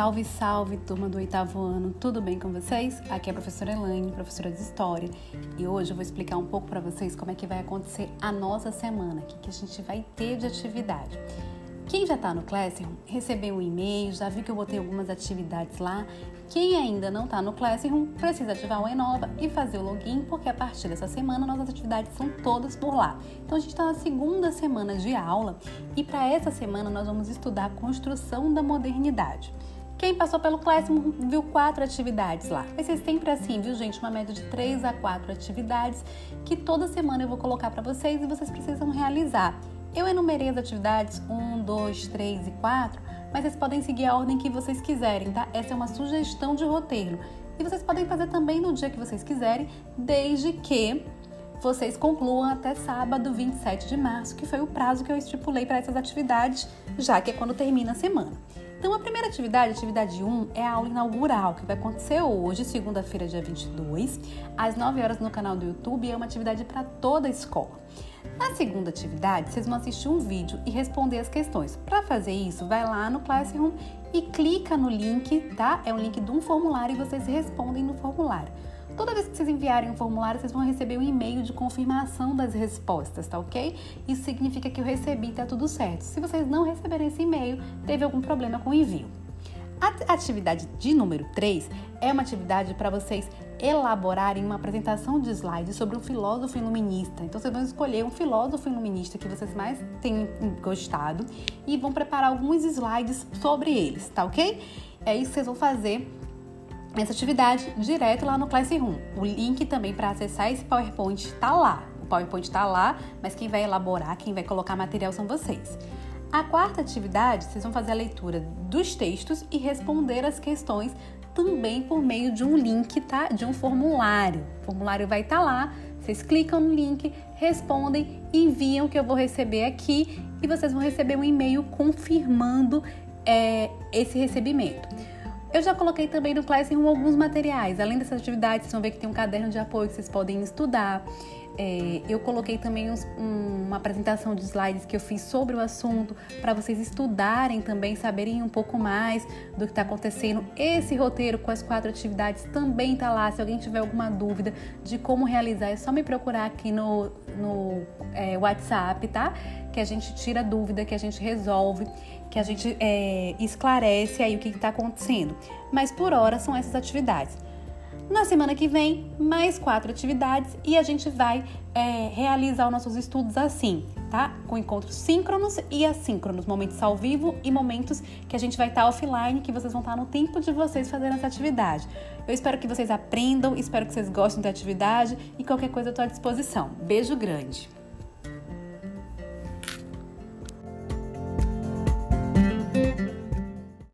Salve, salve, turma do oitavo ano, tudo bem com vocês? Aqui é a professora Elaine, professora de História, e hoje eu vou explicar um pouco para vocês como é que vai acontecer a nossa semana, o que, que a gente vai ter de atividade. Quem já está no Classroom recebeu um e-mail, já viu que eu botei algumas atividades lá. Quem ainda não está no Classroom precisa ativar o Enova e fazer o login, porque a partir dessa semana nossas atividades são todas por lá. Então a gente está na segunda semana de aula e para essa semana nós vamos estudar a construção da modernidade. Quem passou pelo Classroom viu quatro atividades lá. Vai ser sempre assim, viu, gente? Uma média de três a quatro atividades que toda semana eu vou colocar para vocês e vocês precisam realizar. Eu enumerei as atividades 1, 2, 3 e 4 mas vocês podem seguir a ordem que vocês quiserem, tá? Essa é uma sugestão de roteiro. E vocês podem fazer também no dia que vocês quiserem, desde que vocês concluam até sábado 27 de março, que foi o prazo que eu estipulei para essas atividades, já que é quando termina a semana. Então, a primeira atividade, atividade 1, é a aula inaugural, que vai acontecer hoje, segunda-feira, dia 22, às 9 horas no canal do YouTube, e é uma atividade para toda a escola. Na segunda atividade, vocês vão assistir um vídeo e responder as questões. Para fazer isso, vai lá no Classroom e clica no link, tá? É um link de um formulário e vocês respondem no formulário. Toda vez que vocês enviarem um formulário, vocês vão receber um e-mail de confirmação das respostas, tá ok? Isso significa que eu recebi tá tudo certo. Se vocês não receberem esse e-mail, teve algum problema com o envio. A atividade de número 3 é uma atividade para vocês elaborarem uma apresentação de slides sobre um filósofo iluminista. Então, vocês vão escolher um filósofo iluminista que vocês mais têm gostado e vão preparar alguns slides sobre eles, tá ok? É isso que vocês vão fazer essa atividade direto lá no Classroom. O link também para acessar esse PowerPoint está lá. O PowerPoint está lá, mas quem vai elaborar, quem vai colocar material são vocês. A quarta atividade, vocês vão fazer a leitura dos textos e responder as questões também por meio de um link, tá? De um formulário. O formulário vai estar tá lá, vocês clicam no link, respondem, enviam que eu vou receber aqui e vocês vão receber um e-mail confirmando é, esse recebimento. Eu já coloquei também no Classroom alguns materiais. Além dessas atividades, vocês vão ver que tem um caderno de apoio que vocês podem estudar. É, eu coloquei também uns, um, uma apresentação de slides que eu fiz sobre o assunto para vocês estudarem também, saberem um pouco mais do que está acontecendo. Esse roteiro com as quatro atividades também está lá. Se alguém tiver alguma dúvida de como realizar, é só me procurar aqui no, no é, WhatsApp, tá? Que a gente tira dúvida, que a gente resolve, que a gente é, esclarece aí o que está acontecendo. Mas por hora são essas atividades. Na semana que vem, mais quatro atividades e a gente vai é, realizar os nossos estudos assim, tá? Com encontros síncronos e assíncronos, momentos ao vivo e momentos que a gente vai estar offline, que vocês vão estar no tempo de vocês fazendo essa atividade. Eu espero que vocês aprendam, espero que vocês gostem da atividade e qualquer coisa eu estou à disposição. Beijo grande!